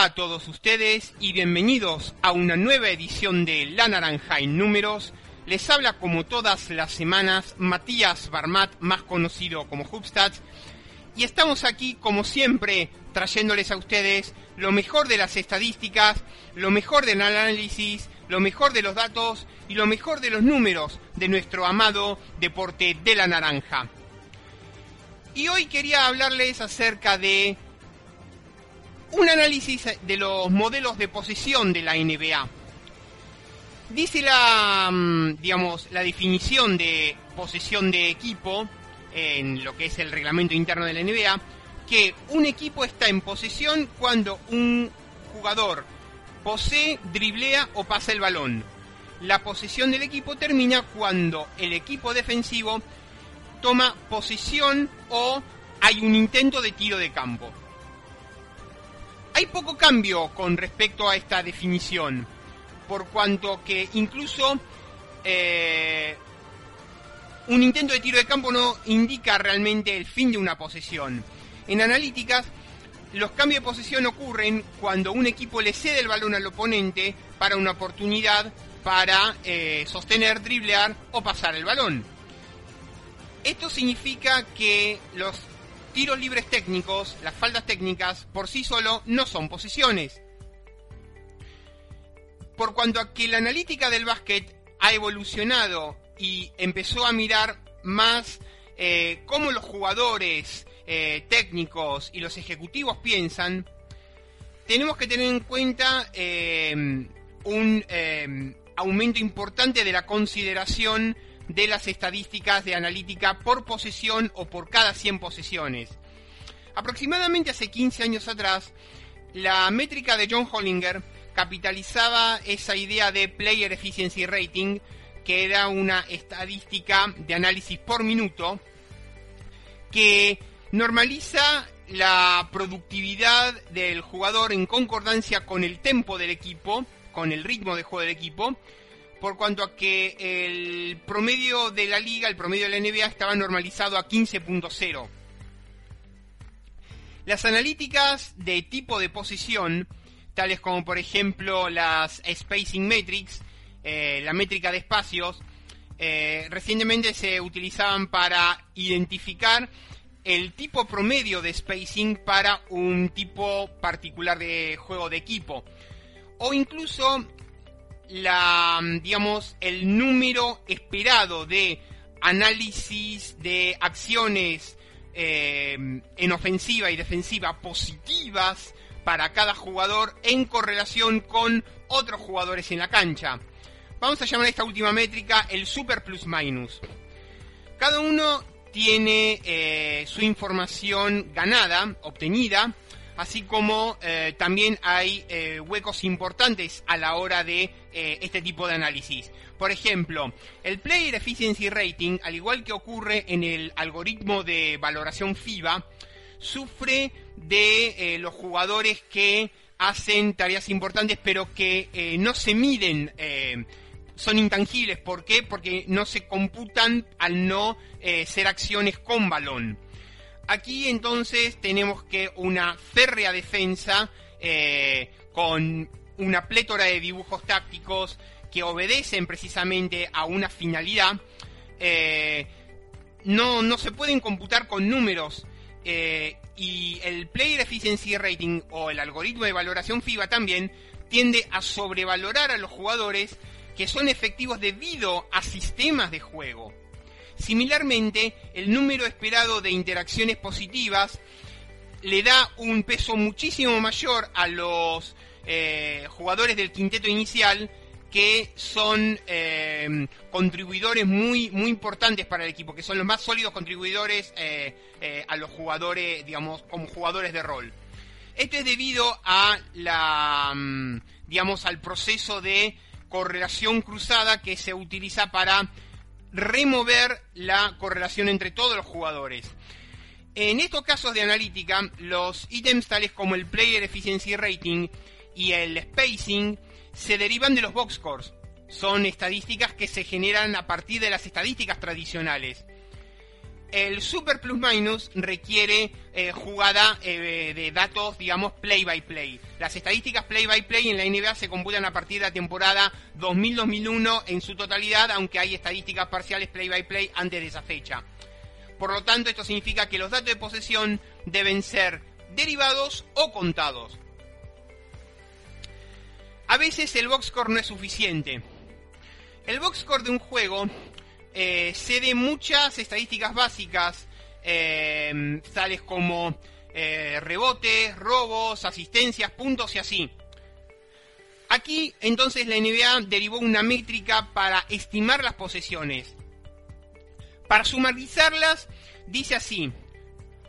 A todos ustedes y bienvenidos a una nueva edición de La Naranja en Números. Les habla como todas las semanas Matías Barmat, más conocido como Hubstats, y estamos aquí como siempre trayéndoles a ustedes lo mejor de las estadísticas, lo mejor del análisis, lo mejor de los datos y lo mejor de los números de nuestro amado deporte de la naranja. Y hoy quería hablarles acerca de un análisis de los modelos de posesión de la NBA. Dice la, mm, digamos, la definición de posesión de equipo en lo que es el reglamento interno de la NBA, que un equipo está en posesión cuando un jugador posee, driblea o pasa el balón. La posesión del equipo termina cuando el equipo defensivo toma posesión o hay un intento de tiro de campo. Hay poco cambio con respecto a esta definición, por cuanto que incluso eh, un intento de tiro de campo no indica realmente el fin de una posesión. En analíticas, los cambios de posesión ocurren cuando un equipo le cede el balón al oponente para una oportunidad para eh, sostener, driblear o pasar el balón. Esto significa que los tiros libres técnicos, las faltas técnicas, por sí solo no son posiciones. Por cuanto a que la analítica del básquet ha evolucionado y empezó a mirar más eh, cómo los jugadores eh, técnicos y los ejecutivos piensan, tenemos que tener en cuenta eh, un aumento importante de la consideración de las estadísticas de analítica por posesión o por cada 100 posesiones. Aproximadamente hace 15 años atrás, la métrica de John Hollinger capitalizaba esa idea de Player Efficiency Rating, que era una estadística de análisis por minuto, que normaliza la productividad del jugador en concordancia con el tempo del equipo, con el ritmo de juego del equipo, por cuanto a que el promedio de la liga, el promedio de la NBA estaba normalizado a 15.0. Las analíticas de tipo de posición, tales como por ejemplo las spacing metrics, eh, la métrica de espacios, eh, recientemente se utilizaban para identificar el tipo promedio de spacing para un tipo particular de juego de equipo. O incluso la, digamos, el número esperado de análisis de acciones eh, en ofensiva y defensiva positivas para cada jugador en correlación con otros jugadores en la cancha. Vamos a llamar a esta última métrica el super plus minus. Cada uno tiene eh, su información ganada, obtenida, así como eh, también hay eh, huecos importantes a la hora de eh, este tipo de análisis. Por ejemplo, el Player Efficiency Rating, al igual que ocurre en el algoritmo de valoración FIBA, sufre de los jugadores que hacen tareas importantes pero que no se miden son intangibles. ¿Por qué? Porque no se computan al no ser acciones con balón. Aquí entonces tenemos que una férrea defensa eh, con una plétora de dibujos tácticos que obedecen precisamente a una finalidad. Eh, no, no se pueden computar con números. Eh, y el Player Efficiency Rating o el algoritmo de valoración FIBA también tiende a sobrevalorar a los jugadores que son efectivos debido a sistemas de juego. Similarmente, el número esperado de interacciones positivas le da un peso muchísimo mayor a los eh, jugadores del quinteto inicial que son eh, contribuidores muy, muy importantes para el equipo, que son los más sólidos contribuidores eh, a los jugadores, digamos, como jugadores de rol. Esto es debido a la, mm, digamos, al proceso de correlación cruzada que se utiliza para remover la correlación entre todos los jugadores. En estos casos de analítica, los ítems tales como el Player Efficiency Rating y el Spacing se derivan de los box scores. Son estadísticas que se generan a partir de las estadísticas tradicionales. El Super Plus Minus requiere eh, jugada eh, de datos, digamos, play by play. Las estadísticas play by play en la NBA se computan a partir de la temporada 2000-2001 en su totalidad, aunque hay estadísticas parciales play by play antes de esa fecha. Por lo tanto, esto significa que los datos de posesión deben ser derivados o contados. A veces el box score no es suficiente. El box score de un juego eh, cede muchas estadísticas básicas, eh, tales como eh, rebotes, robos, asistencias, puntos y así. Aquí entonces la NBA derivó una métrica para estimar las posesiones. Para sumarizarlas, dice así,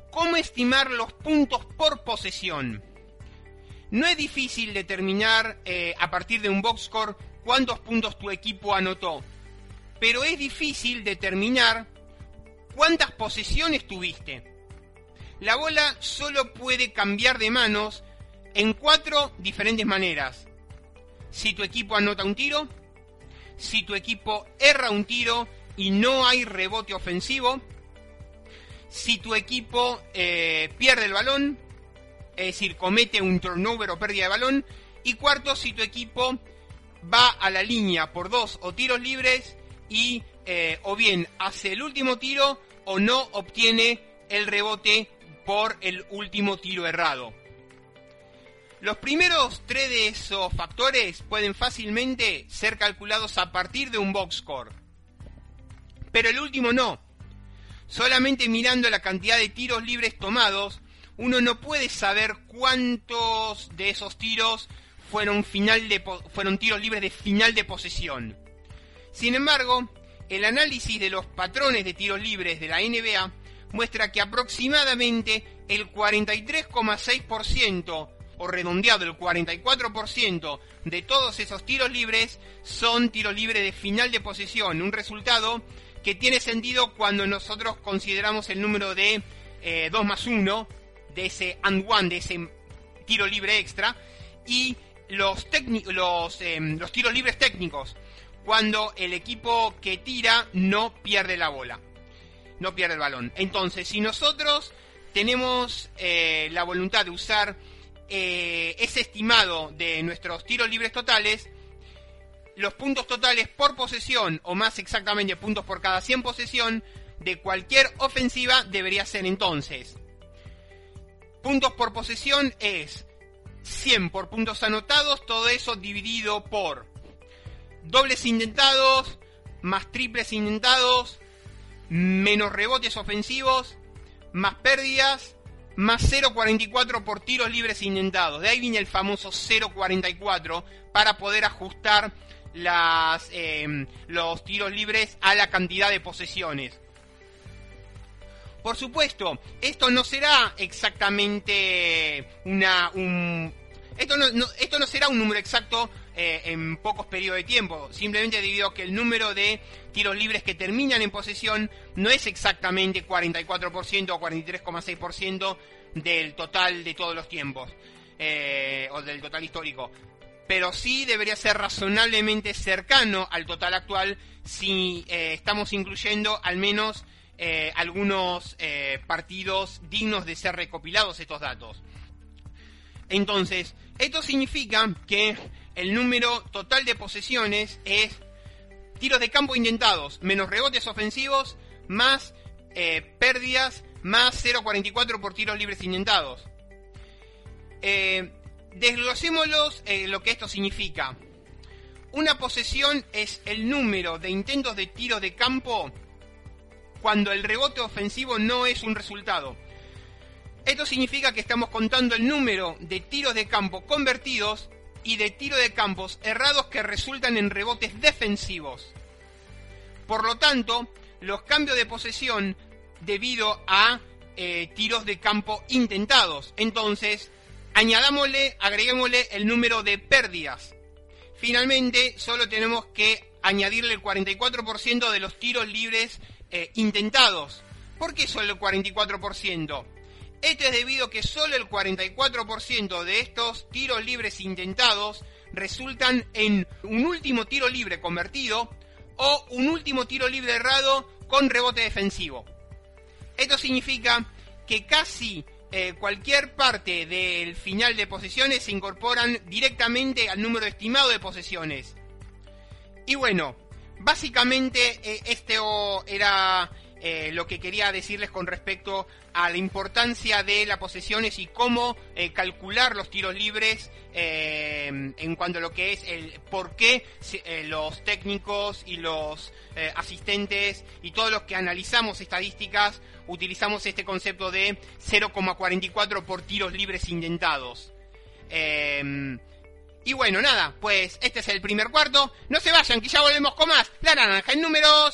¿cómo estimar los puntos por posesión? No es difícil determinar a partir de un box score cuántos puntos tu equipo anotó pero es difícil determinar cuántas posesiones tuviste. La bola solo puede cambiar de manos en cuatro diferentes maneras. Si tu equipo anota un tiro, si tu equipo erra un tiro y no hay rebote ofensivo, si tu equipo eh, pierde el balón, es decir, comete un turnover o pérdida de balón, y cuarto, si tu equipo va a la línea por dos o tiros libres y eh, o bien hace el último tiro o no obtiene el rebote por el último tiro errado. Los primeros tres de esos factores pueden fácilmente ser calculados a partir de un box score. Pero el último no. Solamente mirando la cantidad de tiros libres tomados, uno no puede saber cuántos de esos tiros fueron, final de, fueron tiros libres de final de posesión. Sin embargo, el análisis de los patrones de tiros libres de la NBA muestra que aproximadamente el 43,6% o redondeado el 44% de todos esos tiros libres son tiros libres de final de posesión, un resultado que tiene sentido cuando nosotros consideramos el número de 2 eh, más 1 de ese and one, de ese tiro libre extra, y los, los, em, los tiros libres técnicos, cuando el equipo que tira no pierde la bola, no pierde el balón. Entonces, si nosotros tenemos eh, la voluntad de usar eh, ese estimado de nuestros tiros libres totales, los puntos totales por posesión, o más exactamente puntos por cada 100 posesión, de cualquier ofensiva debería ser entonces. Puntos por posesión es 100 por puntos anotados, todo eso dividido por dobles intentados, más triples intentados, menos rebotes ofensivos, más pérdidas, más 0.44 por tiros libres intentados. De ahí viene el famoso 0.44 para poder ajustar em, los tiros libres a la cantidad de posesiones. Por supuesto, esto no será exactamente una, un, esto no, esto no será un número exacto eh, en pocos periodos de tiempo, simplemente debido a que el número de tiros libres que terminan en posesión no es exactamente 44% o 43,6% del total de todos los tiempos, eh, o del total histórico. Pero sí debería ser razonablemente cercano al total actual si eh, estamos incluyendo al menos algunos partidos dignos de ser recopilados estos datos. Entonces, esto significa que el número total de posesiones es tiros de campo intentados, menos rebotes ofensivos, más eh, pérdidas, más 0.44 por tiros libres intentados. Eh, desglosémoslos eh, lo que esto significa. Una posesión es el número de intentos de tiro de campo cuando el rebote ofensivo no es un resultado. Esto significa que estamos contando el número de tiros de campo convertidos y de tiro de campos errados que resultan en rebotes defensivos. Por lo tanto, los cambios de posesión debido a eh, tiros de campo intentados. Entonces, añadámosle, agreguémosle el número de pérdidas. Finalmente, solo tenemos que añadirle el 44% de los tiros libres eh, intentados. ¿Por qué solo el 44%? Esto es debido a que solo el 44% de estos tiros libres intentados resultan en un último tiro libre convertido o un último tiro libre errado con rebote defensivo. Esto significa que casi eh, cualquier parte del final de posesiones se incorporan directamente al número estimado de posesiones. Y bueno, básicamente eh, esto era eh, lo que quería decirles con respecto a la importancia de las posesiones y cómo eh, calcular los tiros libres eh, en cuanto a lo que es el por qué los técnicos y los asistentes y todos los que analizamos estadísticas utilizamos este concepto de 0,44 por tiros libres intentados. Y bueno, nada, pues este es el primer cuarto. No se vayan, que ya volvemos con más. La naranja en números.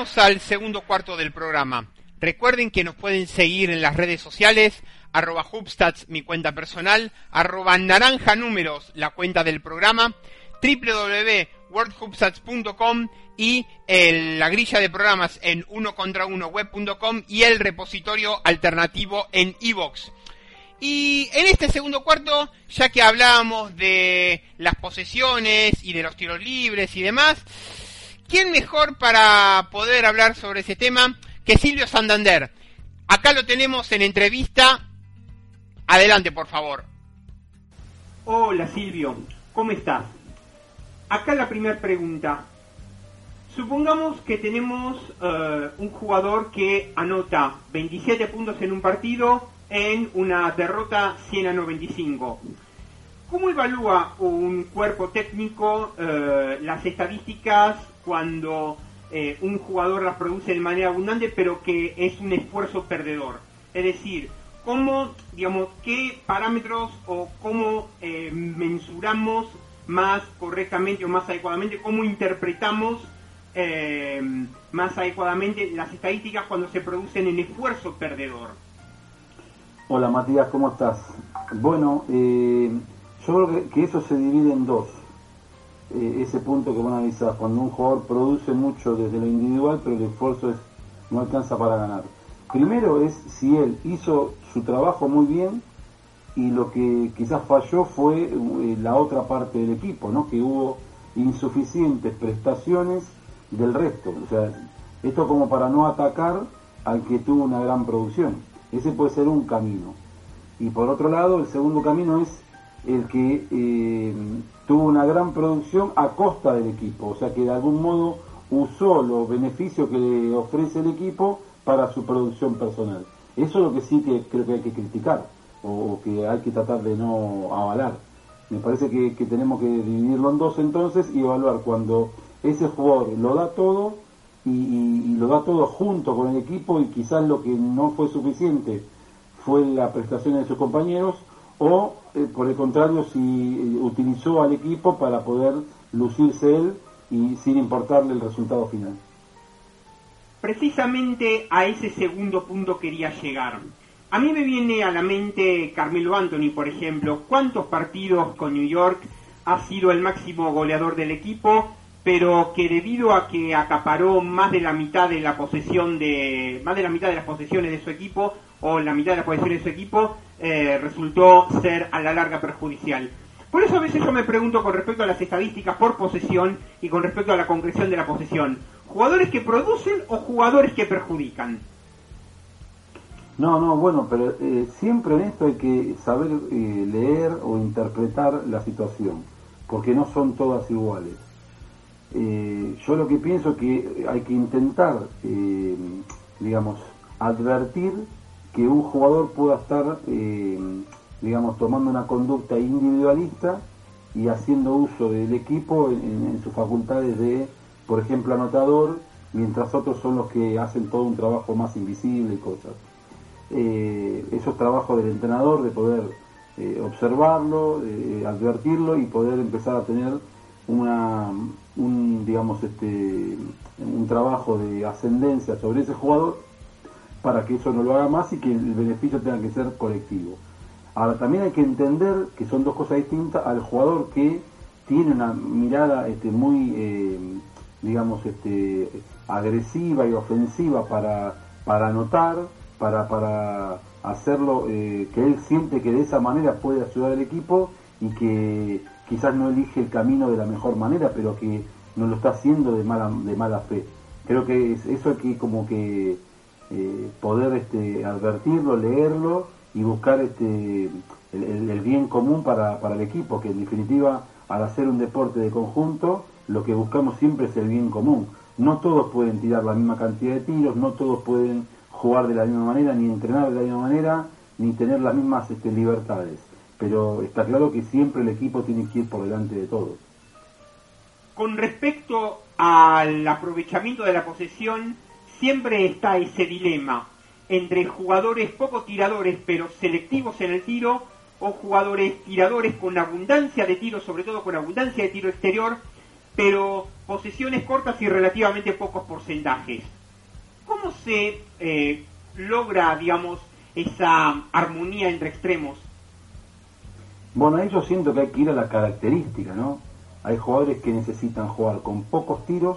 Al segundo cuarto del programa. Recuerden que nos pueden seguir en las redes sociales, arroba Hubstats, mi cuenta personal, arroba naranja números, la cuenta del programa, www.wordhubstats.com y la grilla de programas en uno contra uno web.com y el repositorio alternativo en iVox. Y en este segundo cuarto, ya que hablábamos de las posesiones y de los tiros libres y demás, ¿quién mejor para poder hablar sobre ese tema que Silvio Santander? Acá lo tenemos en entrevista. Adelante, por favor. Hola Silvio, ¿cómo estás? Acá la primera pregunta. Supongamos que tenemos eh, un jugador que anota 27 puntos en un partido en una derrota 100 a 95. ¿Cómo evalúa un cuerpo técnico eh, las estadísticas cuando eh, un jugador las produce de manera abundante, pero que es un esfuerzo perdedor. Es decir, cómo, digamos, qué parámetros o cómo eh, mensuramos más correctamente o más adecuadamente, cómo interpretamos eh, más adecuadamente las estadísticas cuando se producen en esfuerzo perdedor. Hola Matías, ¿cómo estás? Bueno, yo creo que eso se divide en dos. Eh, ese punto que vos cuando un jugador produce mucho desde lo individual, pero el esfuerzo es, no alcanza para ganar. primero es si él hizo su trabajo muy bien y lo que quizás falló fue eh, la otra parte del equipo, ¿no? Que hubo insuficientes prestaciones del resto. O sea, esto como para no atacar al que tuvo una gran producción. Ese puede ser un camino. Y por otro lado, el segundo camino es el que eh, tuvo una gran producción a costa del equipo. O sea, que de algún modo usó los beneficios que le ofrece el equipo para su producción personal. Eso es lo que sí que creo que hay que criticar o, que hay que tratar de no avalar. Me parece que, tenemos que dividirlo en dos entonces y evaluar cuando ese jugador lo da todo y, lo da todo junto con el equipo y quizás lo que no fue suficiente fue la prestación de sus compañeros o eh, por el contrario si eh, utilizó al equipo para poder lucirse él y sin importarle el resultado final. Precisamente a ese segundo punto quería llegar. A mí me viene a la mente Carmelo Anthony, por ejemplo. ¿Cuántos partidos con New York ha sido el máximo goleador del equipo? Pero que debido a que acaparó más de la mitad de la posesión de más de la mitad de las posesiones de su equipo o la mitad de las posesiones de su equipo eh, resultó ser a la larga perjudicial. Por eso a veces yo me pregunto con respecto a las estadísticas por posesión y con respecto a la concreción de la posesión. ¿Jugadores que producen o jugadores que perjudican? No, no, bueno, pero eh, siempre en esto hay que saber eh, leer o interpretar la situación, porque no son todas iguales. Eh, yo lo que pienso que hay que intentar, digamos, advertir que un jugador pueda estar, digamos, tomando una conducta individualista y haciendo uso del equipo en sus facultades de, por ejemplo, anotador, mientras otros son los que hacen todo un trabajo más invisible y cosas. Eh, eso es trabajo del entrenador, de poder eh, observarlo, advertirlo y poder empezar a tener una, un, digamos, este, un trabajo de ascendencia sobre ese jugador para que eso no lo haga más y que el beneficio tenga que ser colectivo. Ahora también hay que entender que son dos cosas distintas al jugador que tiene una mirada este, muy, eh, digamos, este, agresiva y ofensiva para, para anotar, para, para hacerlo, eh, que él siente que de esa manera puede ayudar al equipo y que quizás no elige el camino de la mejor manera, pero que no lo está haciendo de mala, de mala fe. Creo que eso hay que como que eh, poder este, advertirlo, leerlo y buscar este, el, bien común para, para el equipo, que en definitiva al hacer un deporte de conjunto, lo que buscamos siempre es el bien común. No todos pueden tirar la misma cantidad de tiros, no todos pueden jugar de la misma manera, ni entrenar de la misma manera, ni tener las mismas este, libertades. Pero está claro que siempre el equipo tiene que ir por delante de todo. Con respecto al aprovechamiento de la posesión, siempre está ese dilema entre jugadores poco tiradores pero selectivos en el tiro o jugadores tiradores con abundancia de tiro, sobre todo con abundancia de tiro exterior, pero posesiones cortas y relativamente pocos porcentajes. ¿Cómo se eh, logra, digamos, esa armonía entre extremos? Bueno, ahí yo siento que hay que ir a la característica, ¿no? Hay jugadores que necesitan jugar con pocos tiros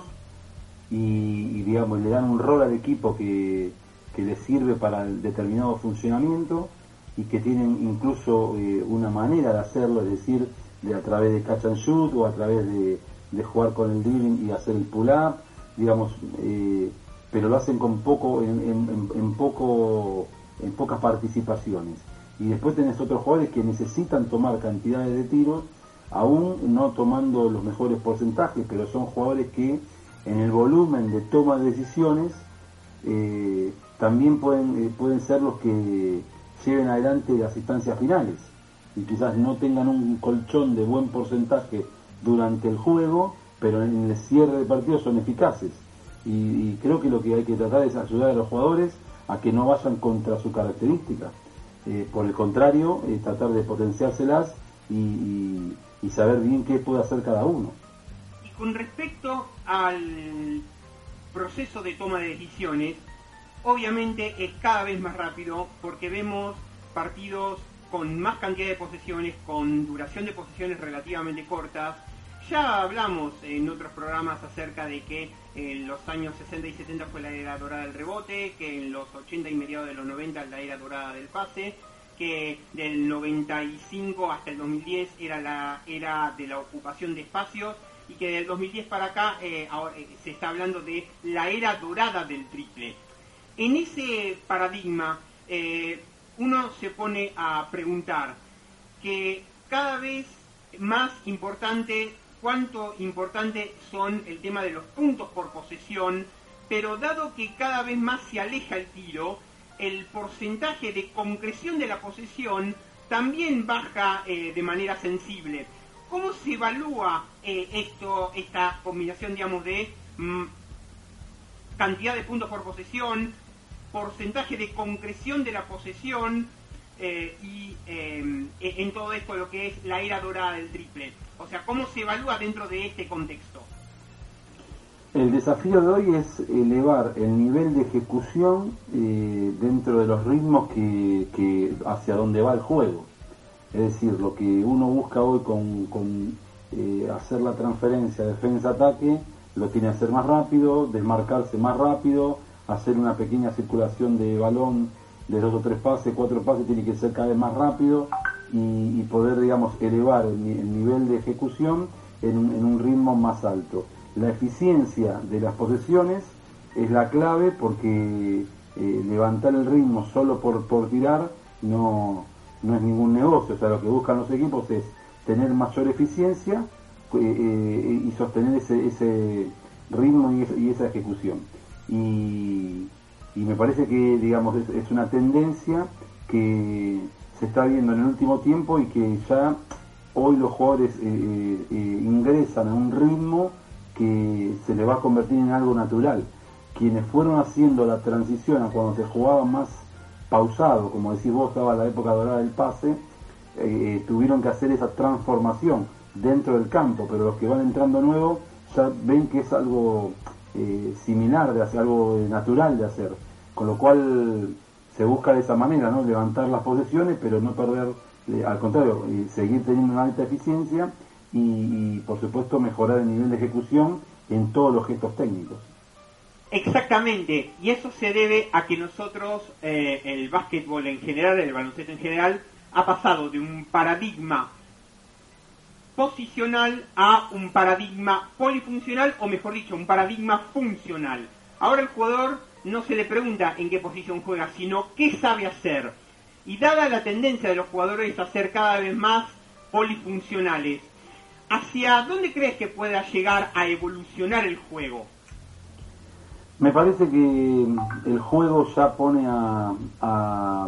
y, digamos, le dan un rol al equipo que, que les sirve para determinado funcionamiento y que tienen incluso eh, una manera de hacerlo, es decir, de a través de catch and shoot o a través de, de jugar con el dribbling y hacer el pull-up, digamos, eh, pero lo hacen con poco, en, poco, en pocas participaciones. Y después tenés otros jugadores que necesitan tomar cantidades de tiros, aún no tomando los mejores porcentajes, pero son jugadores que en el volumen de toma de decisiones eh, también pueden, eh, pueden ser los que lleven adelante las instancias finales y quizás no tengan un colchón de buen porcentaje durante el juego, pero en el cierre de partido son eficaces y, creo que lo que hay que tratar es ayudar a los jugadores a que no vayan contra su característica. Eh, por el contrario, tratar de potenciárselas y, saber bien qué puede hacer cada uno. Con respecto al proceso de toma de decisiones, obviamente es cada vez más rápido porque vemos partidos con más cantidad de posesiones, con duración de posesiones relativamente cortas. Ya hablamos en otros programas acerca de que en los años 60 y 70 fue la era dorada del rebote, que en los 80 y mediados de los 90 la era dorada del pase, que del 95 hasta el 2010 era la era de la ocupación de espacios y que del 2010 para acá eh, eh, se está hablando de la era dorada del triple. En ese paradigma eh, uno se pone a preguntar que cada vez más importante cuánto importante son el tema de los puntos por posesión, pero dado que cada vez más se aleja el tiro, el porcentaje de concreción de la posesión también baja de manera sensible. ¿Cómo se evalúa eh, esto, esta combinación, digamos, de mm, cantidad de puntos por posesión, porcentaje de concreción de la posesión eh, y em, e, en todo esto lo que es la era dorada del triple? O sea, ¿cómo se evalúa dentro de este contexto? El desafío de hoy es elevar el nivel de ejecución eh, dentro de los ritmos que, hacia donde va el juego. Es decir, lo que uno busca hoy con, eh, hacer la transferencia defensa-ataque, lo tiene que hacer más rápido, desmarcarse más rápido, hacer una pequeña circulación de balón de dos o tres pases, cuatro pases, tiene que ser cada vez más rápido y, poder, digamos, elevar el, nivel de ejecución en un, ritmo más alto. La eficiencia de las posesiones es la clave porque eh, levantar el ritmo solo por, por tirar no, no es ningún negocio. O sea, lo que buscan los equipos es tener mayor eficiencia eh, eh, y sostener ese, ese ritmo y, esa ejecución. Y, me parece que, digamos, es una tendencia que se está viendo en el último tiempo y que ya hoy los jugadores eh, ingresan a un ritmo que se le va a convertir en algo natural. Quienes fueron haciendo la transición a cuando se jugaba más pausado, como decís vos, estaba la época dorada del pase, tuvieron que hacer esa transformación dentro del campo, pero los que van entrando nuevos ya ven que es algo similar de hacer, algo natural de hacer, con lo cual se busca de esa manera, ¿no? Levantar las posesiones, pero no perder, eh, al contrario, seguir teniendo una alta eficiencia y, por supuesto, mejorar el nivel de ejecución en todos los gestos técnicos. Exactamente, y eso se debe a que nosotros, eh, el básquetbol en general, el baloncesto en general, ha pasado de un paradigma posicional a un paradigma polifuncional, o mejor dicho, un paradigma funcional. Ahora el jugador no se le pregunta en qué posición juega, sino qué sabe hacer. Y dada la tendencia de los jugadores a ser cada vez más polifuncionales, ¿hacia dónde crees que pueda llegar a evolucionar el juego? Me parece que el juego ya pone a,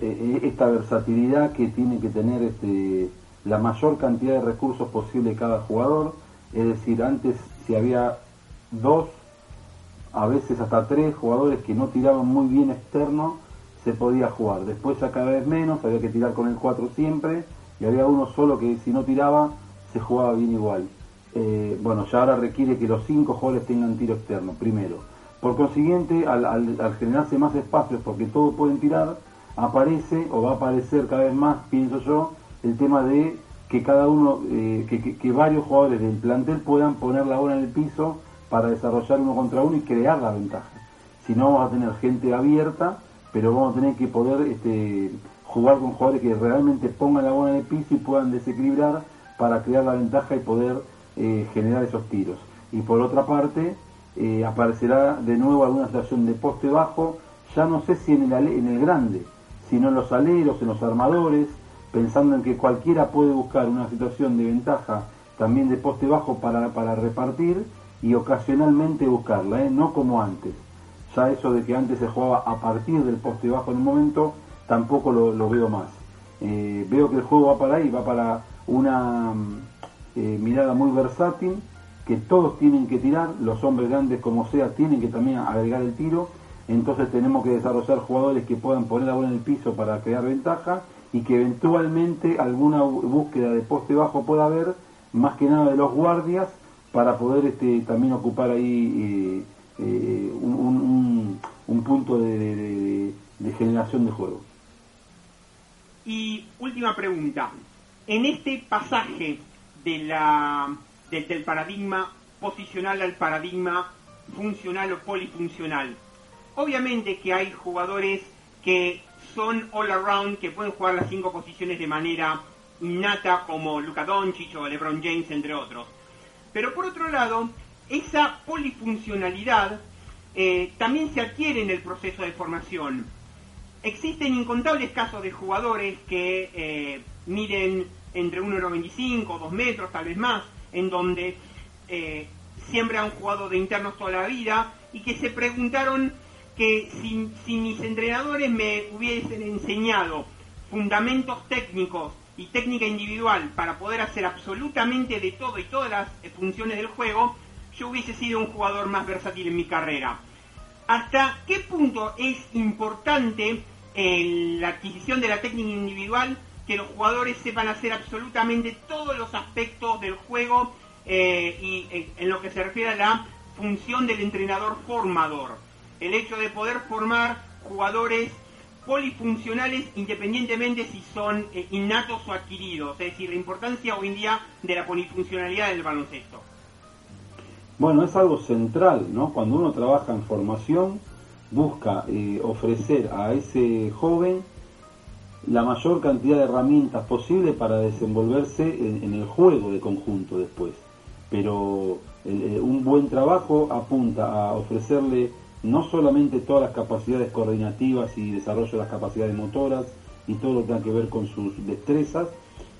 e, e, esta versatilidad que tiene que tener este, la mayor cantidad de recursos posible cada jugador. Es decir, antes si había dos a veces hasta tres jugadores que no tiraban muy bien externo, se podía jugar. Después ya cada vez menos, había que tirar con el 4 siempre, y había uno solo que si no tiraba, se jugaba bien igual. Eh, bueno, ya ahora requiere que los cinco jugadores tengan tiro externo, primero. Por consiguiente, al, generarse más espacios, porque todos pueden tirar, aparece o va a aparecer cada vez más, pienso yo, el tema de que cada uno, eh, que, varios jugadores del plantel puedan poner la bola en el piso para desarrollar uno contra uno y crear la ventaja. Si no, vamos a tener gente abierta, pero vamos a tener que poder este, jugar con jugadores que realmente pongan la bola en el piso y puedan desequilibrar para crear la ventaja y poder eh, generar esos tiros. Y por otra parte, eh, aparecerá de nuevo alguna situación de poste bajo, ya no sé si en el, en el grande, sino en los aleros, en los armadores, pensando en que cualquiera puede buscar una situación de ventaja también de poste bajo para, para repartir y ocasionalmente buscarla, ¿eh? no como antes. Ya eso de que antes se jugaba a partir del poste bajo en un momento, tampoco lo, veo más. Veo que el juego va para ahí, va para una mm, eh, mirada muy versátil, que todos tienen que tirar, los hombres grandes como sea tienen que también agregar el tiro, entonces tenemos que desarrollar jugadores que puedan poner la bola en el piso para crear ventaja y que eventualmente alguna búsqueda de poste bajo pueda haber, más que nada de los guardias, para poder este, también ocupar ahí eh, eh, un, punto de, generación de juego. Y última pregunta. En este pasaje de la, del paradigma posicional al paradigma funcional o polifuncional. Obviamente que hay jugadores que son all around, que pueden jugar las cinco posiciones de manera innata, como Luka Doncic o LeBron James, entre otros. Pero por otro lado, esa polifuncionalidad eh, también se adquiere en el proceso de formación. Existen incontables casos de jugadores que eh, miden entre 1,95 o 2 metros, tal vez más, en donde eh, siempre han jugado de internos toda la vida y que se preguntaron que si, mis entrenadores me hubiesen enseñado fundamentos técnicos y técnica individual para poder hacer absolutamente de todo y todas las funciones del juego, yo hubiese sido un jugador más versátil en mi carrera. ¿Hasta qué punto es importante en la adquisición de la técnica individual que los jugadores sepan hacer absolutamente todos los aspectos del juego eh, y eh, en lo que se refiere a la función del entrenador formador? el hecho de poder formar jugadores polifuncionales independientemente si son eh, innatos o adquiridos, es decir, la importancia hoy en día de la polifuncionalidad del baloncesto. Bueno, es algo central, ¿no? Cuando uno trabaja en formación, busca ofrecer a ese joven la mayor cantidad de herramientas posible para desenvolverse en, el juego de conjunto después. Pero eh, un buen trabajo apunta a ofrecerle no solamente todas las capacidades coordinativas y desarrollo de las capacidades motoras y todo lo que tenga que ver con sus destrezas,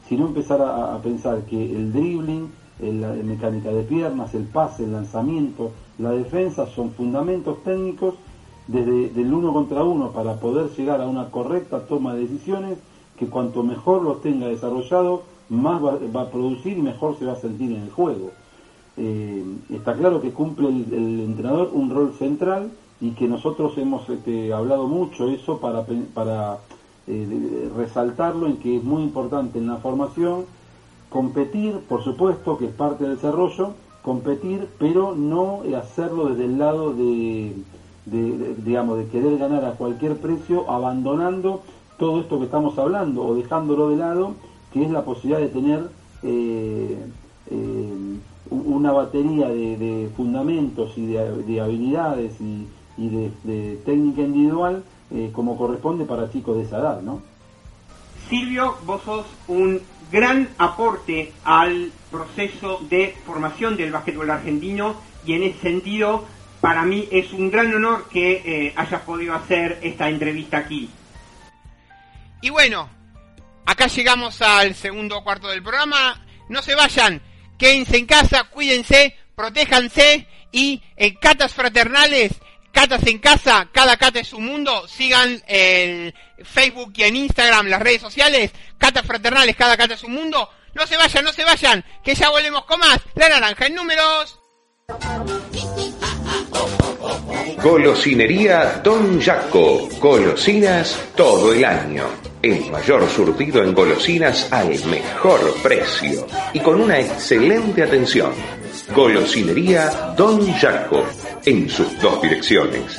sino empezar a, pensar que el dribbling, la mecánica de piernas, el pase, el lanzamiento, la defensa son fundamentos técnicos desde el uno contra uno para poder llegar a una correcta toma de decisiones que cuanto mejor lo tenga desarrollado, más va, a producir y mejor se va a sentir en el juego. Eh, está claro que cumple el, entrenador un rol central y que nosotros hemos este, hablado mucho eso para, para eh, resaltarlo en que es muy importante en la formación competir, por supuesto, que es parte del desarrollo, competir, pero no hacerlo desde el lado de, digamos, de querer ganar a cualquier precio, abandonando todo esto que estamos hablando o dejándolo de lado, que es la posibilidad de tener eh, una batería de, fundamentos y de, habilidades y, de, técnica individual eh, como corresponde para chicos de esa edad, ¿no? Silvio, vos sos un gran aporte al proceso de formación del básquetbol argentino y en ese sentido para mí es un gran honor que eh, hayas podido hacer esta entrevista aquí. Y bueno, acá llegamos al segundo cuarto del programa. No se vayan, quédense en casa, cuídense, protéjanse y en catas fraternales, catas en casa, cada cata es un mundo, sigan el Facebook y en Instagram, las redes sociales, catas fraternales, cada cata es un mundo. No se vayan, no se vayan, que ya volvemos con más. La naranja en números. Golosinería Don Jaco. Golosinas todo el año. El mayor surtido en golosinas al mejor precio y con una excelente atención. Golosinería Don Jaco. En sus dos direcciones.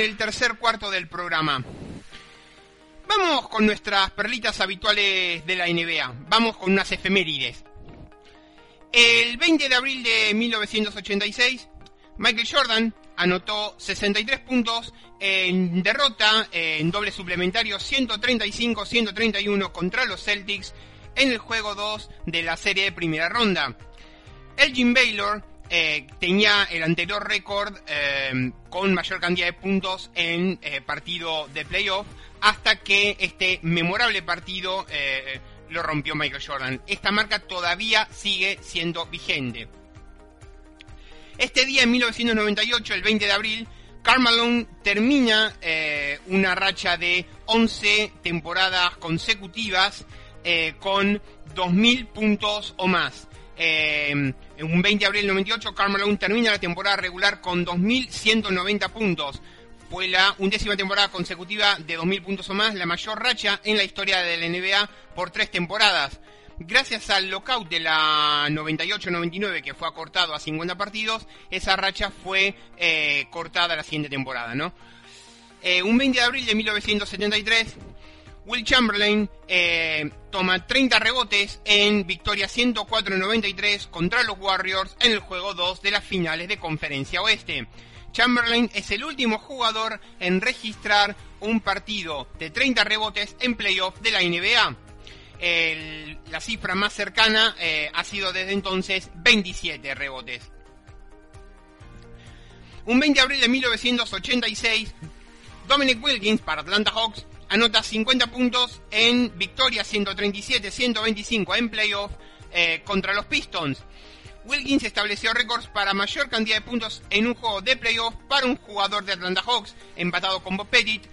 El tercer cuarto del programa. Vamos con nuestras perlitas habituales de la NBA. Vamos con unas efemérides. El 20 de abril de 1986, Michael Jordan anotó 63 puntos en derrota en doble suplementario 135-131 contra los Celtics en el juego 2 de la serie de primera ronda. Elgin Baylor eh, tenía el anterior récord eh, con mayor cantidad de puntos en eh, partido de playoff hasta que este memorable partido lo rompió Michael Jordan. Esta marca todavía sigue siendo vigente. Este día, en 1998, el 20 de abril, Carmelo termina una racha de 11 temporadas consecutivas con 2.000 puntos o más. Un 20 de abril del 98, Carmelo termina la temporada regular con 2.190 puntos. Fue la undécima temporada consecutiva de 2.000 puntos o más, la mayor racha en la historia de la NBA por tres temporadas. Gracias al lockout de la 98-99 que fue acortado a 50 partidos, esa racha fue eh, cortada la siguiente temporada, ¿no? Eh, un 20 de abril de 1973, Will Chamberlain eh, toma 30 rebotes en victoria 104-93 contra los Warriors en el juego 2 de las finales de Conferencia Oeste. Chamberlain es el último jugador en registrar un partido de 30 rebotes en playoff de la NBA. la cifra más cercana eh, ha sido desde entonces 27 rebotes. Un 20 de abril de 1986, Dominic Wilkins para Atlanta Hawks anota 50 puntos en victoria 137-125 en playoff eh, contra los Pistons. Wilkins estableció récords para mayor cantidad de puntos en un juego de playoff para un jugador de Atlanta Hawks, empatado con Bob Pettit,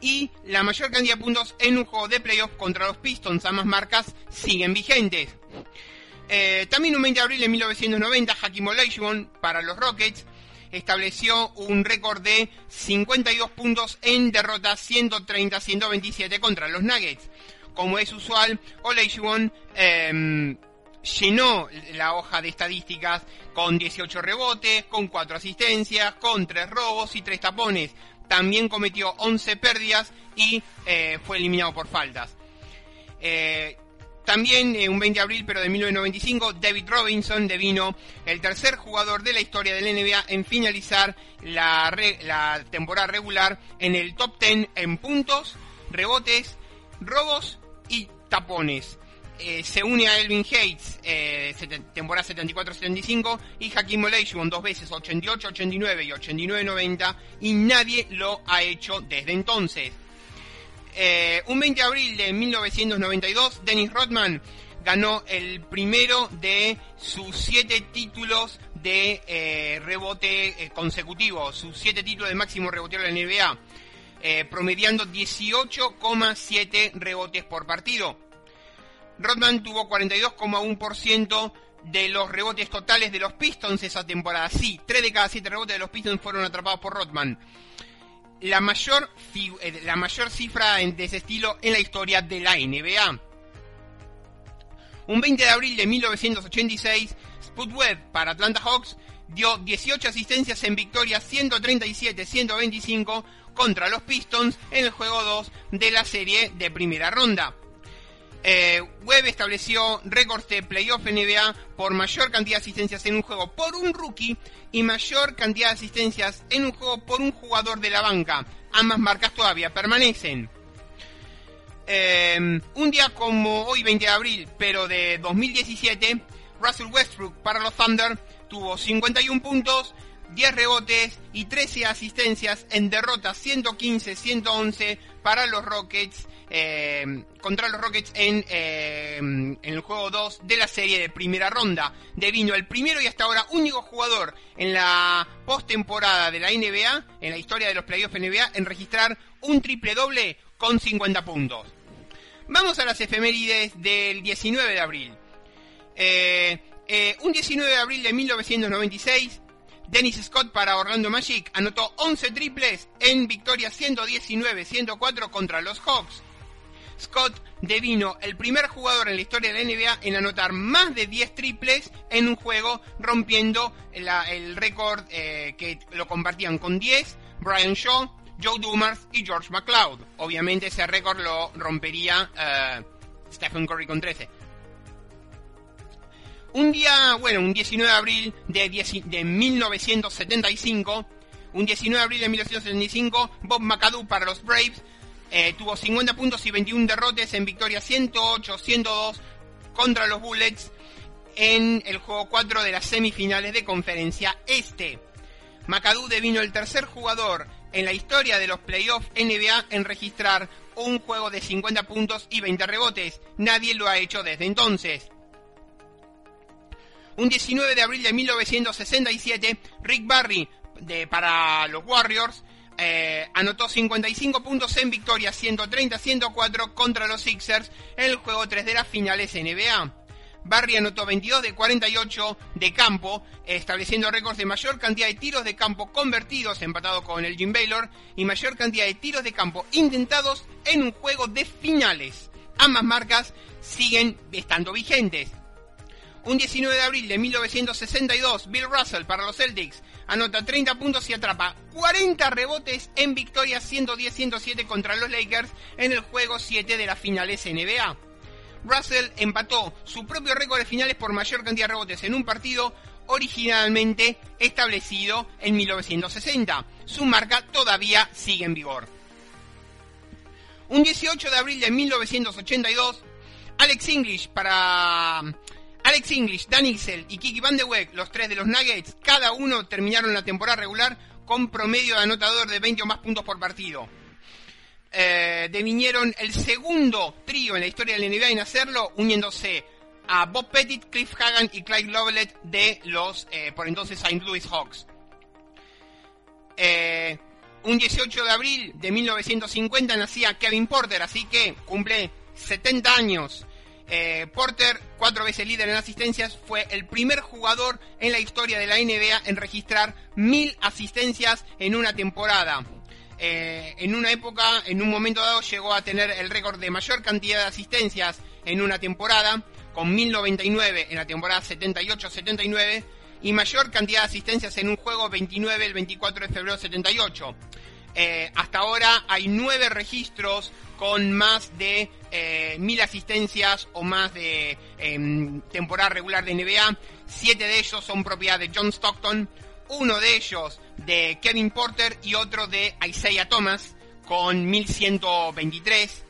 y la mayor cantidad de puntos en un juego de playoff contra los Pistons. Ambas marcas siguen vigentes. Eh, también un 20 de abril de 1990, Hakim Olajuwon para los Rockets estableció un récord de 52 puntos en derrota 130-127 contra los Nuggets. Como es usual, Olajuwon eh, llenó la hoja de estadísticas con 18 rebotes, con 4 asistencias, con 3 robos y 3 tapones. También cometió 11 pérdidas y eh, fue eliminado por faltas. Eh, también, eh, un 20 de abril, pero de 1995, David Robinson devino el tercer jugador de la historia del NBA en finalizar la, temporada regular en el top 10 en puntos, rebotes, robos y tapones. Eh, se une a Elvin Hates, eh, temporada 74-75, y Hakim Olajuwon dos veces, 88-89 y 89-90, y nadie lo ha hecho desde entonces. Eh, un 20 de abril de 1992, Dennis Rodman ganó el primero de sus siete títulos de eh, rebote eh, consecutivos, sus siete títulos de máximo reboteo de la NBA, promediando 18,7 rebotes por partido. Rodman tuvo 42,1% de los rebotes totales de los Pistons esa temporada. Sí, 3 de cada 7 rebotes de los Pistons fueron atrapados por Rodman la mayor, eh, la mayor cifra de ese estilo en la historia de la NBA. Un 20 de abril de 1986, Spud para Atlanta Hawks dio 18 asistencias en victoria 137-125 contra los Pistons en el juego 2 de la serie de primera ronda. Eh, Webb estableció récords de playoff NBA por mayor cantidad de asistencias en un juego por un rookie y mayor cantidad de asistencias en un juego por un jugador de la banca. Ambas marcas todavía permanecen. Eh, un día como hoy, 20 de abril, pero de 2017, Russell Westbrook para los Thunder tuvo 51 puntos, 10 rebotes y 13 asistencias en derrota 115-111 para los Rockets eh, contra los Rockets en, eh, el juego 2 de la serie de primera ronda. Devino el primero y hasta ahora único jugador en la postemporada de la NBA, en la historia de los playoffs NBA, en registrar un triple doble con 50 puntos. Vamos a las efemérides del 19 de abril. Eh, un 19 de abril de 1996, Dennis Scott para Orlando Magic anotó 11 triples en victoria 119-104 contra los Hawks. Scott devino el primer jugador en la historia de la NBA en anotar más de 10 triples en un juego, rompiendo el récord eh, que lo compartían con 10 Brian Shaw, Joe Dumars y George McLeod. Obviamente ese récord lo rompería eh, Stephen Curry con 13. Un día, bueno, un 19 de abril de, de 1975, un 19 de abril de 1975, Bob McAdoo para los Braves eh, tuvo 50 puntos y 21 derrotes en victoria 108-102 contra los Bullets en el juego 4 de las semifinales de conferencia este. McAdoo devino el tercer jugador en la historia de los playoffs NBA en registrar un juego de 50 puntos y 20 rebotes. Nadie lo ha hecho desde entonces. Un 19 de abril de 1967, Rick Barry de, para los Warriors eh, anotó 55 puntos en victoria 130-104 contra los Sixers en el juego 3 de las finales NBA. Barry anotó 22 de 48 de campo, estableciendo récords de mayor cantidad de tiros de campo convertidos, empatado con el Jim Baylor, y mayor cantidad de tiros de campo intentados en un juego de finales. Ambas marcas siguen estando vigentes. Un 19 de abril de 1962, Bill Russell para los Celtics anota 30 puntos y atrapa 40 rebotes en victoria 110-107 contra los Lakers en el juego 7 de las finales NBA. Russell empató su propio récord de finales por mayor cantidad de rebotes en un partido originalmente establecido en 1960. Su marca todavía sigue en vigor. Un 18 de abril de 1982, Alex English para Alex English, Dan Ixel y Kiki Van de Weg, los tres de los Nuggets, cada uno terminaron la temporada regular con promedio de anotador de 20 o más puntos por partido. Eh, devinieron el segundo trío en la historia del NBA en hacerlo, uniéndose a Bob Pettit, Cliff Hagan y Clyde Lovelet de los, eh, por entonces, St. Louis Hawks. Eh, un 18 de abril de 1950 nacía Kevin Porter, así que cumple 70 años. Eh, Porter, cuatro veces líder en asistencias, fue el primer jugador en la historia de la NBA en registrar mil asistencias en una temporada. Eh, en una época, en un momento dado, llegó a tener el récord de mayor cantidad de asistencias en una temporada, con 1099 en la temporada 78-79, y mayor cantidad de asistencias en un juego 29 el 24 de febrero 78. Eh, hasta ahora hay nueve registros con más de eh, mil asistencias o más de em, temporada regular de NBA. Siete de ellos son propiedad de John Stockton, uno de ellos de Kevin Porter y otro de Isaiah Thomas con 1123.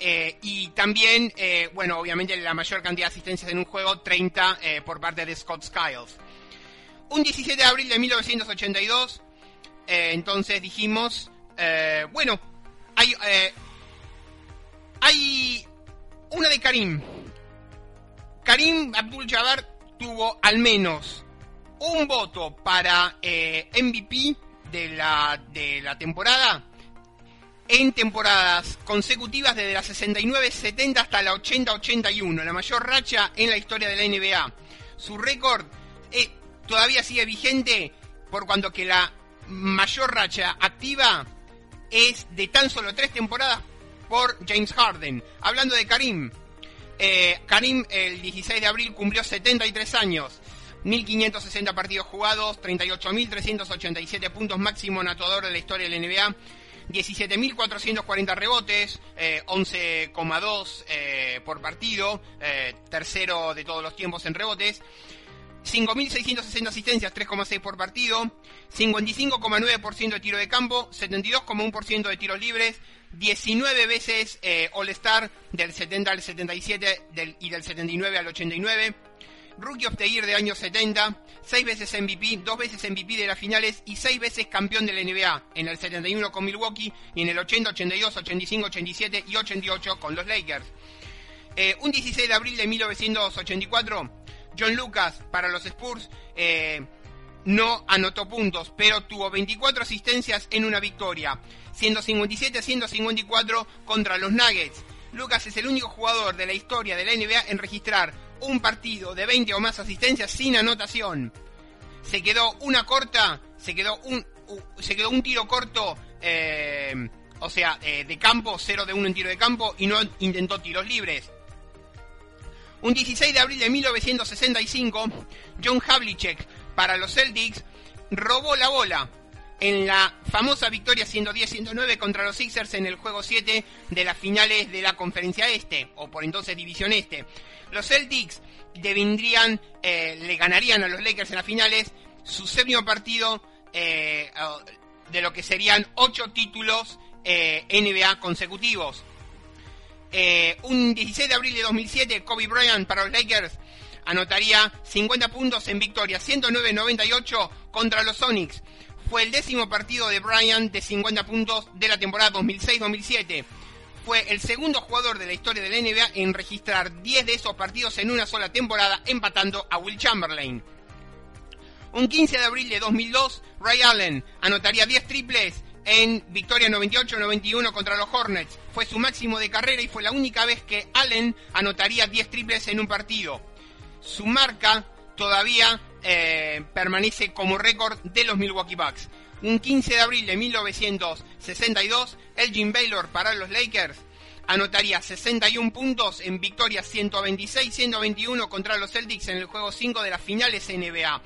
Eh, y también, eh, bueno, obviamente la mayor cantidad de asistencias en un juego, 30 eh, por parte de Scott Skiles. Un 17 de abril de 1982, entonces dijimos, bueno, hay hay una de Karim. Karim Abdul-Jabbar tuvo al menos un voto para eh, MVP de la, de la temporada en temporadas consecutivas desde la 69-70 hasta la 80-81, la mayor racha en la historia de la NBA. Su récord eh, todavía sigue vigente por cuanto que la mayor racha activa es de tan solo tres temporadas por James Harden. Hablando de Karim, eh, Karim el 16 de abril cumplió 73 años. 1.560 partidos jugados, 38.387 puntos máximo anotador de la historia de la NBA, 17.440 rebotes, 11,2 eh, eh, por partido, tercero de todos los tiempos en rebotes, 5.660 asistencias, 3,6 por partido, 55,9% de tiro de campo, 72,1% de tiros libres, 19 veces eh, All-Star del 70 al 77 y del 79 al 89. Rookie of the Year de años 70, 6 veces MVP, 2 veces MVP de las finales y 6 veces campeón de la NBA, en el 71 con Milwaukee y en el 80, 82, 85, 87 y 88 con los Lakers. Eh, un 16 de abril de 1984, John Lucas para los Spurs eh, no anotó puntos, pero tuvo 24 asistencias en una victoria. 157 a 154 contra los Nuggets. Lucas es el único jugador de la historia de la NBA en registrar un partido de 20 o más asistencias sin anotación. Se quedó una corta, se quedó un, se quedó un tiro corto, eh, o sea, eh, de campo, 0 de 1 en tiro de campo y no intentó tiros libres. Un 16 de abril de 1965, John Havlicek para los Celtics robó la bola en la famosa victoria 110-109 contra los Sixers en el juego 7 de las finales de la conferencia este, o por entonces división este. Los Celtics eh, le ganarían a los Lakers en las finales su séptimo partido eh, de lo que serían ocho títulos eh, NBA consecutivos. Un 16 de abril de 2007, Kobe Bryant para los Lakers anotaría 50 puntos en victoria 109-98 contra los Sonics. Fue el décimo partido de Bryant de 50 puntos de la temporada 2006-2007. Fue el segundo jugador de la historia de la NBA en registrar 10 de esos partidos en una sola temporada, empatando a Will Chamberlain. Un 15 de abril de 2002, Ray Allen anotaría 10 triples en victoria 98-91 contra los Hornets. Fue su máximo de carrera y fue la única vez que Allen anotaría 10 triples en un partido su marca todavía eh, permanece como récord de los Milwaukee Bucks. Un 15 de abril de 1962, Elgin Baylor para los Lakers anotaría 61 puntos en victoria 126-121 contra los Celtics en el juego 5 de las finales NBA.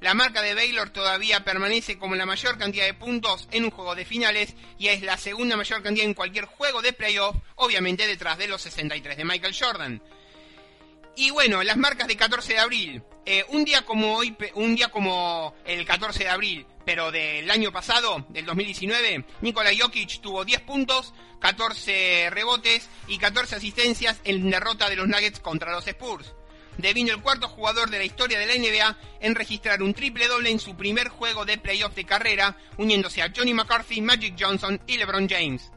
La marca de Baylor todavía permanece como la mayor cantidad de puntos en un juego de finales y es la segunda mayor cantidad en cualquier juego de playoff, obviamente detrás de los 63 de Michael Jordan. Y bueno, las marcas de 14 de abril. Eh, un día como hoy, un día como el 14 de abril, pero del año pasado, del 2019, Nikola Jokic tuvo 10 puntos, 14 rebotes y 14 asistencias en derrota de los Nuggets contra los Spurs. Devino el cuarto jugador de la historia de la NBA en registrar un triple doble en su primer juego de playoff de carrera, uniéndose a Johnny McCarthy, Magic Johnson y LeBron James.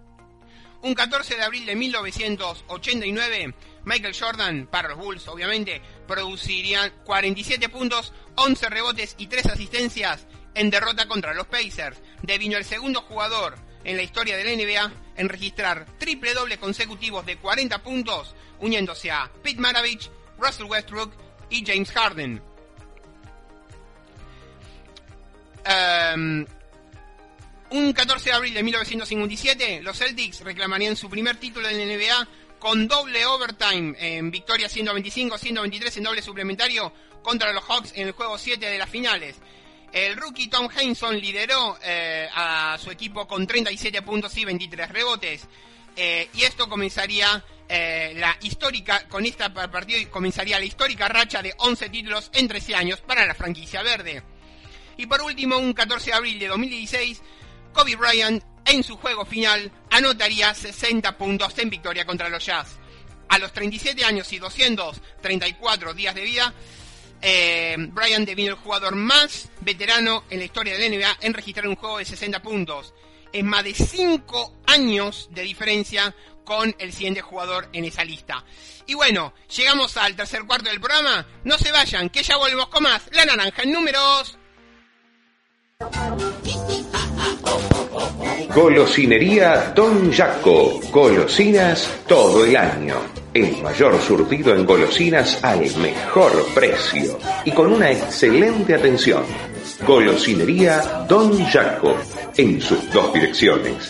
Un 14 de abril de 1989, Michael Jordan, para los Bulls obviamente, producirían 47 puntos, 11 rebotes y 3 asistencias en derrota contra los Pacers. Devino el segundo jugador en la historia de la NBA en registrar triple doble consecutivos de 40 puntos, uniéndose a Pete Maravich, Russell Westbrook y James Harden. Um, un 14 de abril de 1957, los Celtics reclamarían su primer título en la NBA con doble overtime en victoria 125-123 en doble suplementario contra los Hawks en el juego 7 de las finales. El rookie Tom Henson lideró eh, a su equipo con 37 puntos y 23 rebotes. Eh, y esto comenzaría eh, la histórica, con este partido comenzaría la histórica racha de 11 títulos en 13 años para la franquicia verde. Y por último, un 14 de abril de 2016, Kobe Bryant en su juego final anotaría 60 puntos en victoria contra los Jazz. A los 37 años y 234 días de vida, eh, Bryant devino el jugador más veterano en la historia de la NBA en registrar un juego de 60 puntos. Es más de 5 años de diferencia con el siguiente jugador en esa lista. Y bueno, llegamos al tercer cuarto del programa. No se vayan, que ya volvemos con más. La naranja en números. Golosinería Don Jaco. Golosinas todo el año. El mayor surtido en golosinas al mejor precio y con una excelente atención. Golosinería Don Jaco. En sus dos direcciones.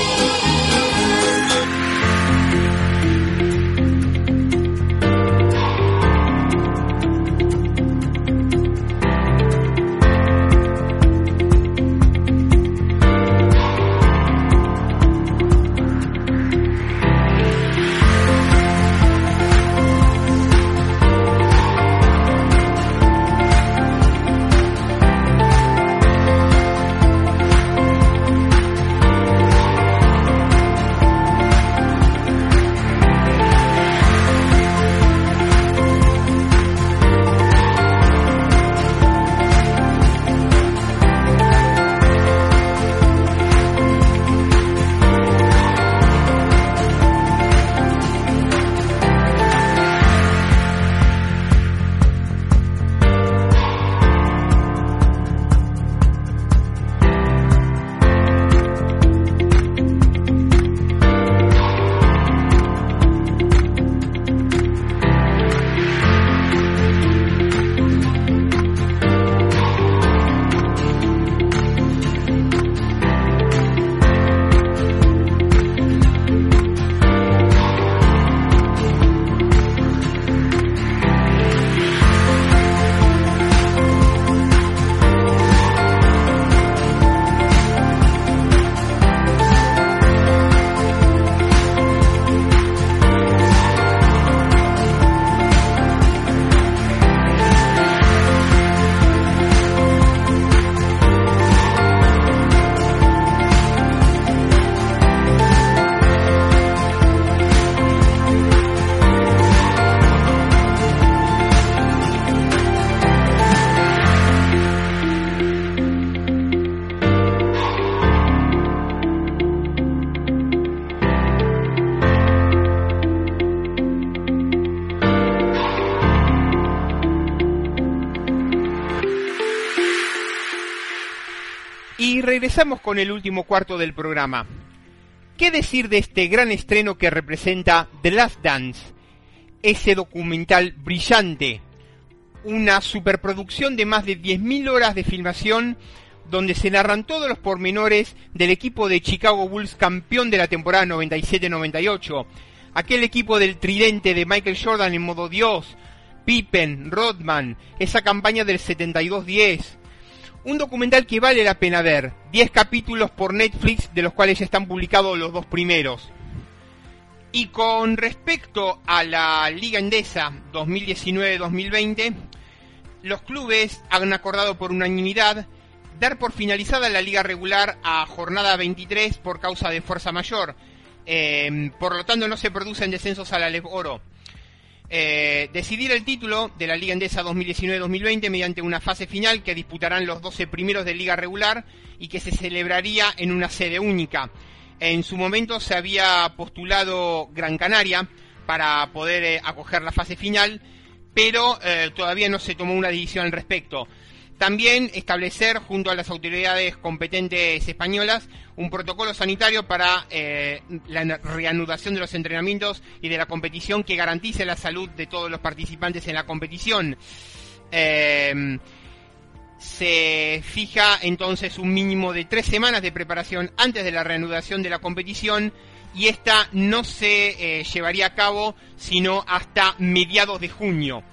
Regresamos con el último cuarto del programa. ¿Qué decir de este gran estreno que representa The Last Dance? Ese documental brillante, una superproducción de más de 10.000 horas de filmación donde se narran todos los pormenores del equipo de Chicago Bulls campeón de la temporada 97-98, aquel equipo del tridente de Michael Jordan en modo Dios, Pippen, Rodman, esa campaña del 72-10. Un documental que vale la pena ver, 10 capítulos por Netflix, de los cuales ya están publicados los dos primeros. Y con respecto a la Liga Endesa 2019-2020, los clubes han acordado por unanimidad dar por finalizada la liga regular a jornada 23 por causa de fuerza mayor. Eh, por lo tanto, no se producen descensos a la Oro. Eh, decidir el título de la Liga Endesa 2019-2020 mediante una fase final que disputarán los 12 primeros de liga regular y que se celebraría en una sede única. En su momento se había postulado Gran Canaria para poder eh, acoger la fase final, pero todavía no se tomó una decisión al respecto. También establecer junto a las autoridades competentes españolas un protocolo sanitario para eh, la reanudación de los entrenamientos y de la competición que garantice la salud de todos los participantes en la competición. Eh, se fija entonces un mínimo de tres semanas de preparación antes de la reanudación de la competición y esta no se eh, llevaría a cabo sino hasta mediados de junio.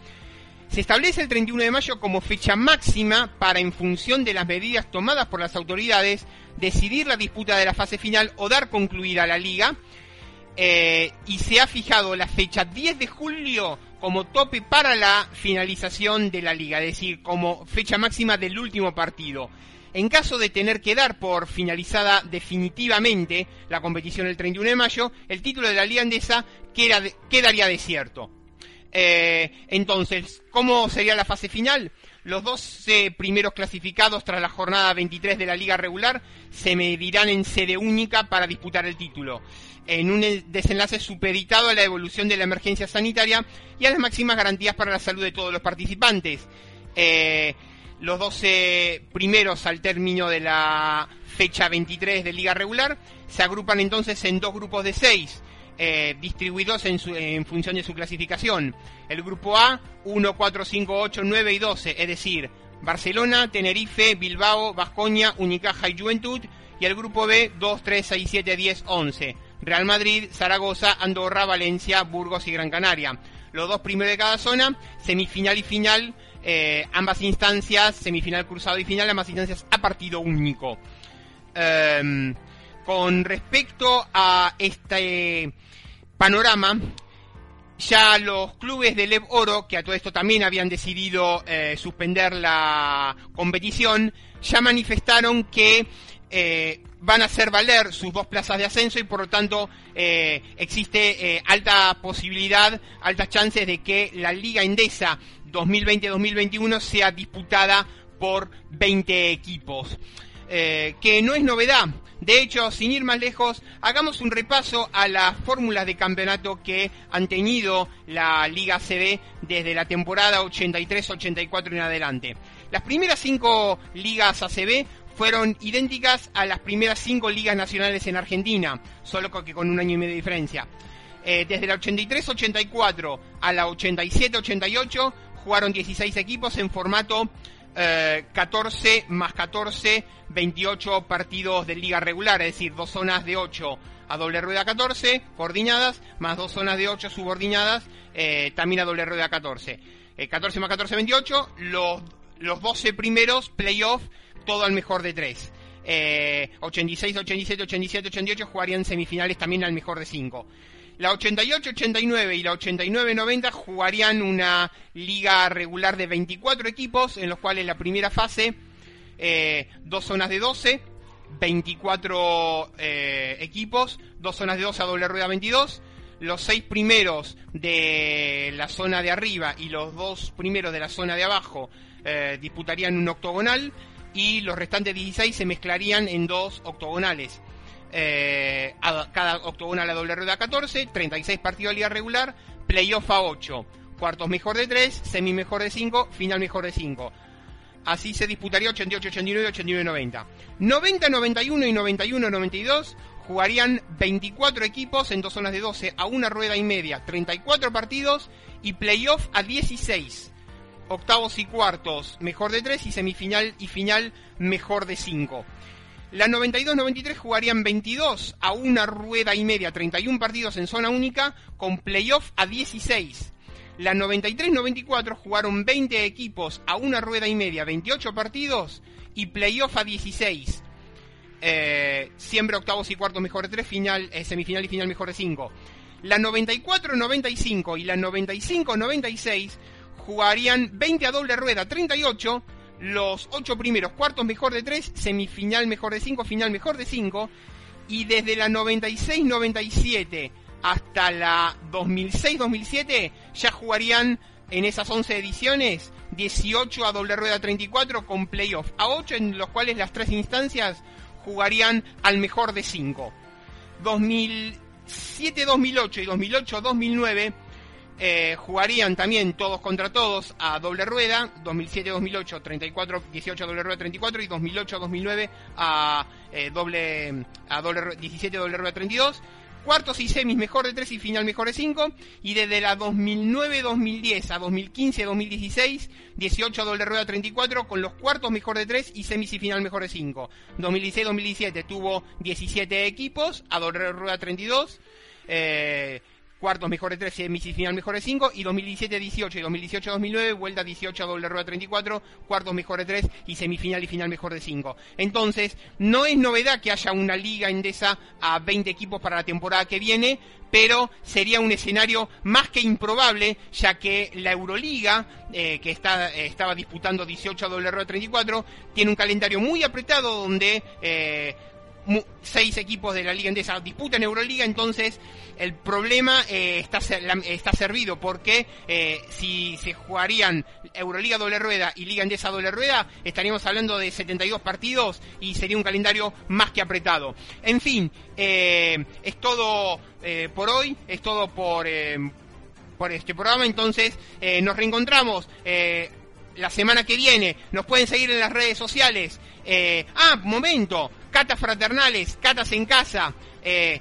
Se establece el 31 de mayo como fecha máxima para, en función de las medidas tomadas por las autoridades, decidir la disputa de la fase final o dar concluida la liga. Eh, y se ha fijado la fecha 10 de julio como tope para la finalización de la liga, es decir, como fecha máxima del último partido. En caso de tener que dar por finalizada definitivamente la competición el 31 de mayo, el título de la Liga Andesa quedaría desierto. Eh, entonces, ¿cómo sería la fase final? Los 12 primeros clasificados tras la jornada 23 de la liga regular se medirán en sede única para disputar el título, en un desenlace supeditado a la evolución de la emergencia sanitaria y a las máximas garantías para la salud de todos los participantes. Eh, los 12 primeros al término de la fecha 23 de liga regular se agrupan entonces en dos grupos de 6 eh, distribuidos en, en, función de su clasificación. El grupo A, 1, 4, 5, 8, 9 y 12, es decir, Barcelona, Tenerife, Bilbao, Vascoña, Unicaja y Juventud. Y el grupo B, 2, 3, 6, 7, 10, 11. Real Madrid, Zaragoza, Andorra, Valencia, Burgos y Gran Canaria. Los dos primeros de cada zona, semifinal y final, eh, ambas instancias, semifinal cruzado y final, ambas instancias a partido único. Eh, con respecto a este panorama, ya los clubes de Lev Oro, que a todo esto también habían decidido eh, suspender la competición, ya manifestaron que eh, van a hacer valer sus dos plazas de ascenso y por lo tanto eh, existe alta posibilidad, altas chances de que la Liga Endesa 2020-2021 sea disputada por 20 equipos. que no es novedad, de hecho, sin ir más lejos, hagamos un repaso a las fórmulas de campeonato que han tenido la Liga CB desde la temporada 83-84 en adelante. Las primeras cinco ligas ACB fueron idénticas a las primeras cinco ligas nacionales en Argentina, solo que con un año y medio de diferencia. Eh, desde la 83-84 a la 87-88 jugaron 16 equipos en formato 14 eh, más 14, 28 partidos de liga regular, es decir, dos zonas de 8 a doble rueda 14 coordinadas, más dos zonas de 8 subordinadas, eh, también a doble rueda 14. 14 más 14, 28, los, los 12 primeros playoff, todo al mejor de 3. 86, 87, 87, 88 jugarían semifinales también al mejor de 5. La 88-89 y la 89-90 jugarían una liga regular de 24 equipos, en los cuales la primera fase, eh, dos zonas de 12, 24 eh, equipos, dos zonas de 12 a doble rueda 22, los seis primeros de la zona de arriba y los dos primeros de la zona de abajo eh, disputarían un octogonal y los restantes 16 se mezclarían en dos octogonales eh, a, cada octogonal a doble rueda 14, 36 partidos de liga regular, playoff a 8, cuartos mejor de 3, semi mejor de 5, final mejor de 5. Así se disputaría 88, 89, 89, 90. 90, 91 y 91, 92 jugarían 24 equipos en dos zonas de 12 a una rueda y media, 34 partidos y playoff a 16. Octavos y cuartos mejor de 3 y semifinal y final mejor de 5. La 92-93 jugarían 22 a una rueda y media, 31 partidos en zona única, con playoff a 16. La 93-94 jugaron 20 equipos a una rueda y media, 28 partidos y playoff a 16. Eh, siempre octavos y cuartos mejor de 3, final, eh, semifinal y final mejor de 5. La 94-95 y la 95-96 jugarían 20 a doble rueda, 38 los ocho primeros, cuartos mejor de tres, semifinal mejor de cinco, final mejor de cinco, y desde la 96-97 hasta la 2006-2007 ya jugarían en esas 11 ediciones 18 a doble rueda 34 con playoff a 8 en los cuales las tres instancias jugarían al mejor de 5. 2007-2008 y 2008-2009 eh, jugarían también todos contra todos a doble rueda, 2007-2008 34 18 a doble rueda 34 y 2008-2009 a eh, doble a doble 17 doble rueda 32. Cuartos y semis mejor de 3 y final mejor de 5. Y desde la 2009-2010 a 2015-2016, 18 a doble rueda 34 con los cuartos mejor de 3 y semis y final mejor de 5. 2016-2017 tuvo 17 equipos a doble rueda 32. Eh, cuartos mejor de 3, semifinal mejor de 5, y 2017-18 y 2018-2009, vuelta 18 a doble rueda 34, cuartos mejor de 3 y semifinal y final mejor de 5. Entonces, no es novedad que haya una liga endesa a 20 equipos para la temporada que viene, pero sería un escenario más que improbable, ya que la Euroliga, eh, que está, eh, estaba disputando 18 a doble rueda 34, tiene un calendario muy apretado donde... Eh, seis equipos de la Liga Endesa disputan Euroliga, entonces el problema eh, está, está servido porque eh, si se jugarían Euroliga doble rueda y Liga Endesa doble rueda, estaríamos hablando de 72 partidos y sería un calendario más que apretado. En fin, eh, es todo por hoy, es todo por, por este programa, entonces nos reencontramos la semana que viene. Nos pueden seguir en las redes sociales. ah, momento catas fraternales, catas en casa, eh,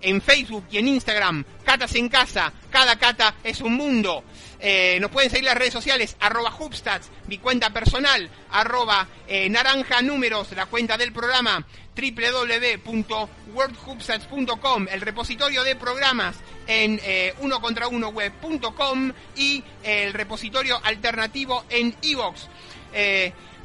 en Facebook y en Instagram, catas en casa, cada cata es un mundo. Eh, nos pueden seguir las redes sociales, arroba Hubstats, mi cuenta personal, arroba eh, naranja números, la cuenta del programa, www.worldhubstats.com, el repositorio de programas en eh, uno contra uno web.com y el repositorio alternativo en iVox.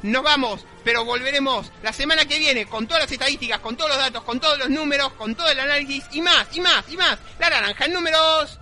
Nos vamos, pero volveremos la semana que viene con todas las estadísticas, con todos los datos, con todos los números, con todo el análisis y más, y más, y más. La naranja en números.